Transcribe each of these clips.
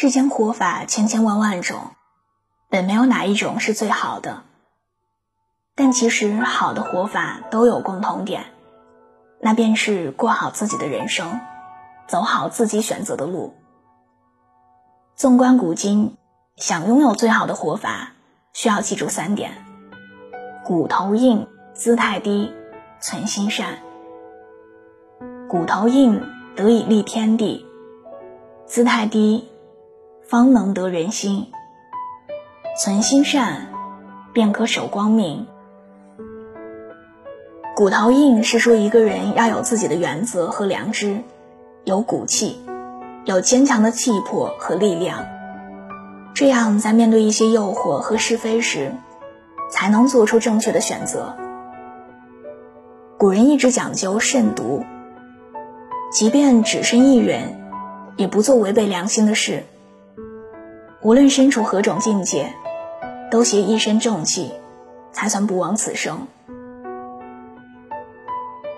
世间活法千千万万种，本没有哪一种是最好的。但其实好的活法都有共同点，那便是过好自己的人生，走好自己选择的路。纵观古今，想拥有最好的活法，需要记住三点：骨头硬，姿态低，存心善。骨头硬，得以立天地；姿态低。方能得人心，存心善，便可守光明。骨头硬是说一个人要有自己的原则和良知，有骨气，有坚强的气魄和力量，这样在面对一些诱惑和是非时，才能做出正确的选择。古人一直讲究慎独，即便只身一人，也不做违背良心的事。无论身处何种境界，都携一身正气，才算不枉此生。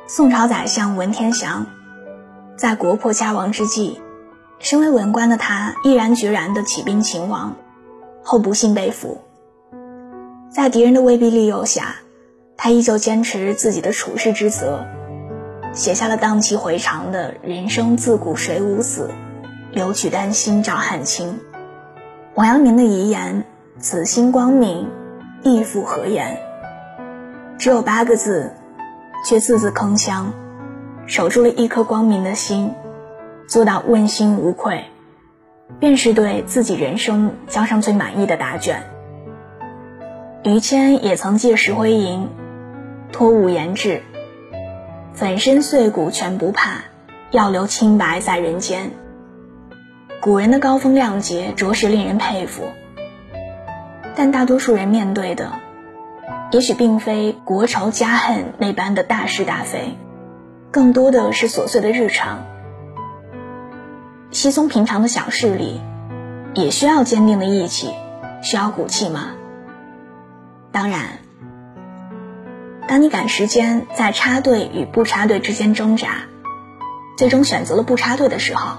宋朝宰相文天祥，在国破家亡之际，身为文官的他毅然决然地起兵勤王，后不幸被俘。在敌人的威逼利诱下，他依旧坚持自己的处世之责，写下了荡气回肠的“人生自古谁无死，留取丹心照汗青”。王阳明的遗言：“此心光明，亦复何言？”只有八个字，却字字铿锵，守住了一颗光明的心，做到问心无愧，便是对自己人生交上最满意的答卷。于谦也曾借石灰吟，托物言志：“粉身碎骨全不怕，要留清白在人间。”古人的高风亮节着实令人佩服，但大多数人面对的，也许并非国仇家恨那般的大是大非，更多的是琐碎的日常。稀松平常的小事里，也需要坚定的义气，需要骨气吗？当然，当你赶时间在插队与不插队之间挣扎，最终选择了不插队的时候。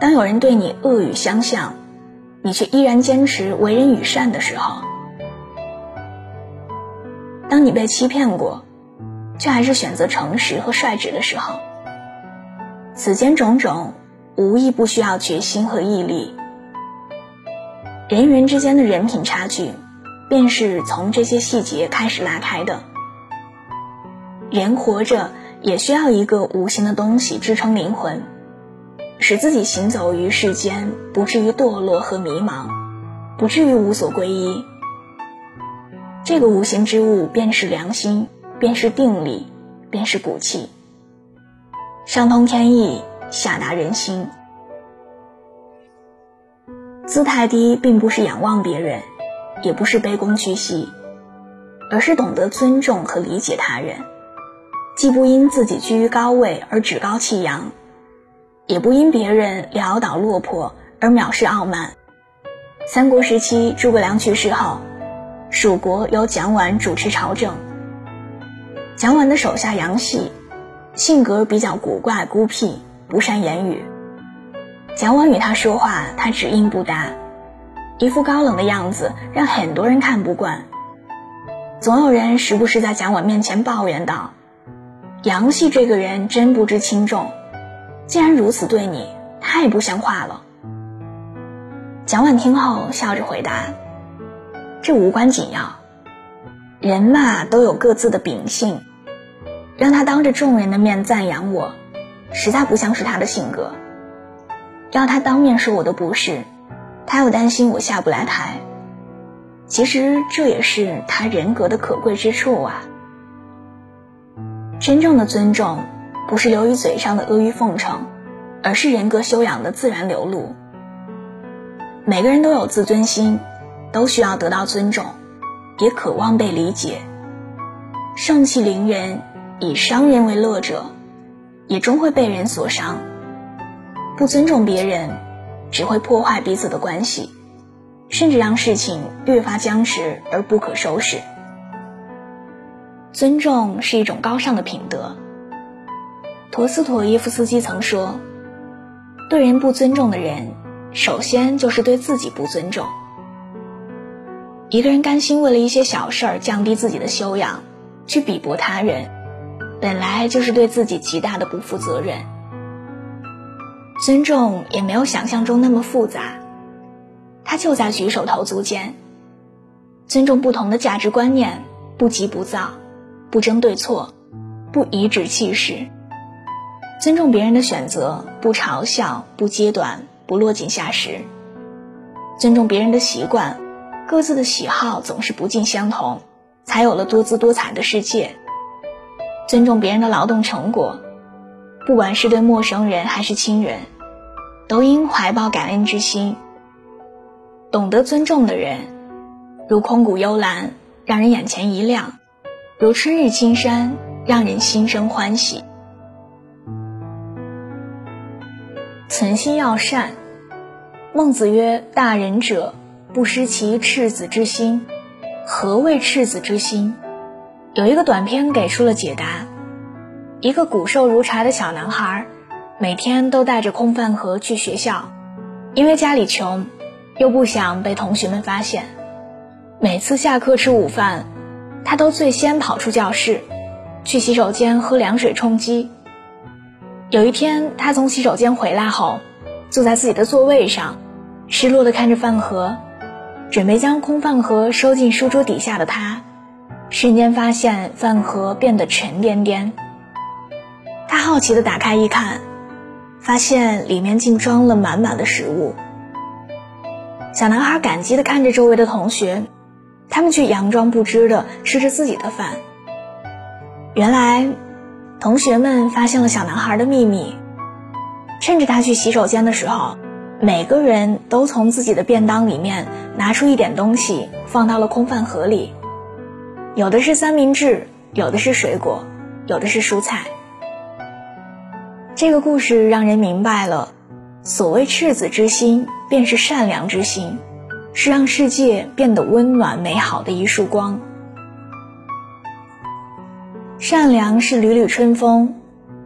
当有人对你恶语相向，你却依然坚持为人与善的时候；当你被欺骗过，却还是选择诚实和率直的时候，此间种种，无一不需要决心和毅力。人与人之间的人品差距，便是从这些细节开始拉开的。人活着也需要一个无形的东西支撑灵魂。使自己行走于世间，不至于堕落和迷茫，不至于无所归依。这个无形之物，便是良心，便是定力，便是骨气。上通天意，下达人心。姿态低，并不是仰望别人，也不是卑躬屈膝，而是懂得尊重和理解他人，既不因自己居于高位而趾高气扬。也不因别人潦倒落魄而藐视傲慢。三国时期，诸葛亮去世后，蜀国由蒋琬主持朝政。蒋琬的手下杨戏，性格比较古怪孤僻，不善言语。蒋琬与他说话，他只应不答，一副高冷的样子，让很多人看不惯。总有人时不时在蒋琬面前抱怨道：“杨戏这个人真不知轻重。”既然如此对你，太不像话了。蒋婉听后笑着回答：“这无关紧要，人嘛都有各自的秉性，让他当着众人的面赞扬我，实在不像是他的性格。要他当面说我的不是，他又担心我下不来台。其实这也是他人格的可贵之处啊。真正的尊重。”不是流于嘴上的阿谀奉承，而是人格修养的自然流露。每个人都有自尊心，都需要得到尊重，也渴望被理解。盛气凌人，以伤人为乐者，也终会被人所伤。不尊重别人，只会破坏彼此的关系，甚至让事情越发僵持而不可收拾。尊重是一种高尚的品德。陀思妥耶夫斯基曾说：“对人不尊重的人，首先就是对自己不尊重。一个人甘心为了一些小事儿降低自己的修养，去鄙薄他人，本来就是对自己极大的不负责任。尊重也没有想象中那么复杂，它就在举手投足间。尊重不同的价值观念，不急不躁，不争对错，不颐指气使。尊重别人的选择，不嘲笑，不揭短，不落井下石。尊重别人的习惯。各自的喜好总是不尽相同，才有了多姿多彩的世界。尊重别人的劳动成果，不管是对陌生人还是亲人，都应怀抱感恩之心。懂得尊重的人，如空谷幽兰，让人眼前一亮；如春日青山，让人心生欢喜。存心要善，孟子曰：“大仁者。”不失其赤子之心。何谓赤子之心？有一个短片给出了解答。一个骨瘦如柴的小男孩，每天都带着空饭盒去学校，因为家里穷，又不想被同学们发现。每次下课吃午饭，他都最先跑出教室，去洗手间喝凉水充饥。有一天，他从洗手间回来后，坐在自己的座位上，失落地看着饭盒。准备将空饭盒收进书桌底下的他，瞬间发现饭盒变得沉甸甸。他好奇地打开一看，发现里面竟装了满满的食物。小男孩感激地看着周围的同学，他们却佯装不知地吃着自己的饭。原来，同学们发现了小男孩的秘密，趁着他去洗手间的时候。每个人都从自己的便当里面拿出一点东西，放到了空饭盒里。有的是三明治，有的是水果，有的是蔬菜。这个故事让人明白了，所谓赤子之心，便是善良之心，是让世界变得温暖美好的一束光。善良是缕缕春风，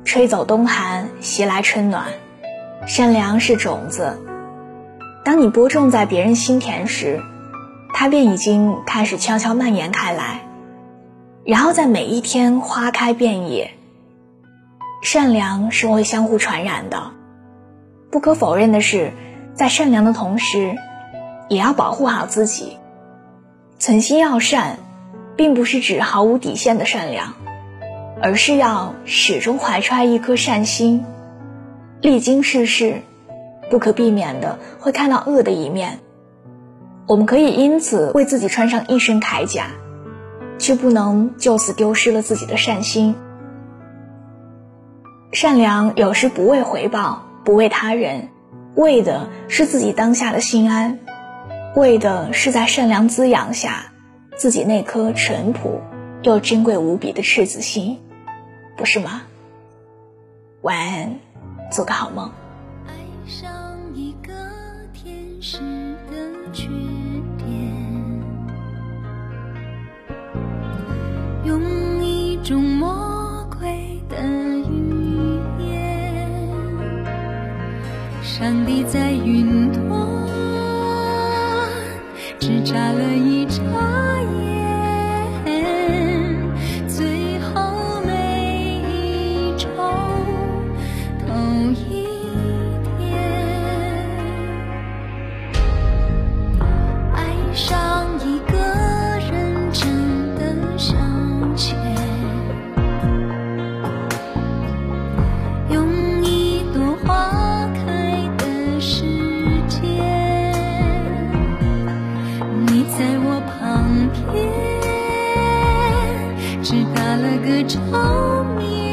吹走冬寒，袭来春暖。善良是种子。当你播种在别人心田时，它便已经开始悄悄蔓延开来，然后在每一天花开遍野。善良是会相互传染的。不可否认的是，在善良的同时，也要保护好自己。存心要善，并不是指毫无底线的善良，而是要始终怀揣一颗善心，历经世事。不可避免的会看到恶的一面，我们可以因此为自己穿上一身铠甲，却不能就此丢失了自己的善心。善良有时不为回报，不为他人，为的是自己当下的心安，为的是在善良滋养下，自己那颗淳朴又珍贵无比的赤子心，不是吗？晚安，做个好梦。爱上一个天使的缺点，用一种魔鬼的语言，上帝在云端只眨了一眨。me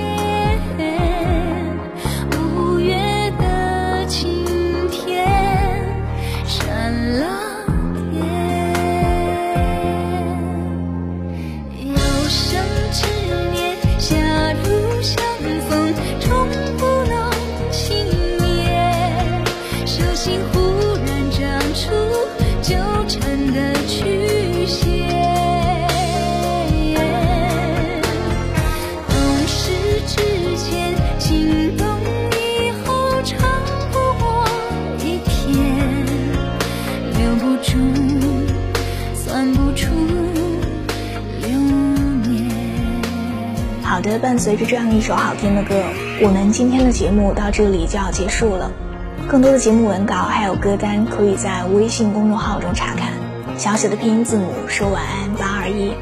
伴随着这样一首好听的歌，我们今天的节目到这里就要结束了。更多的节目文稿还有歌单，可以在微信公众号中查看。小写的拼音字母说晚安八二一，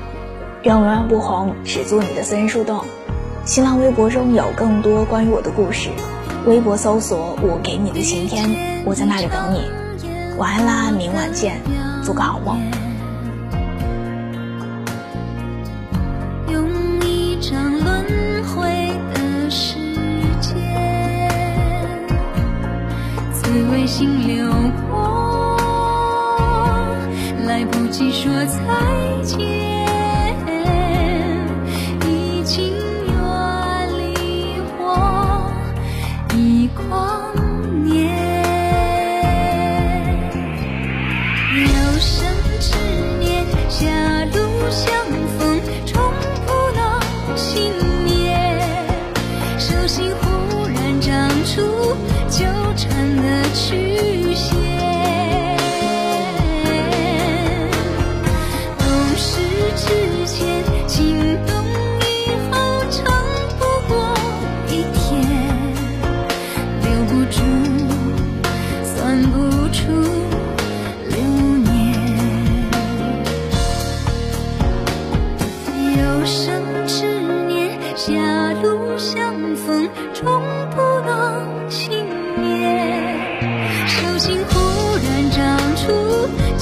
让永远不红，只做你的私人树洞。新浪微博中有更多关于我的故事，微博搜索我给你的晴天，我在那里等你。晚安啦，明晚见，做个好梦。心流过，来不及说再见，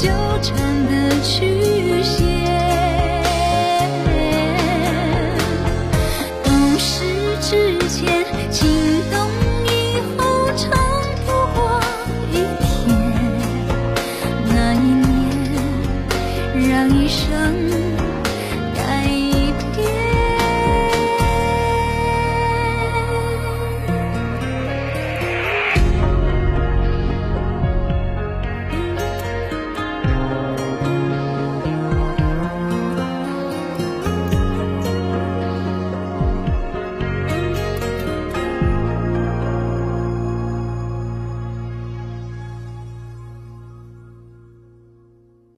纠缠的曲线。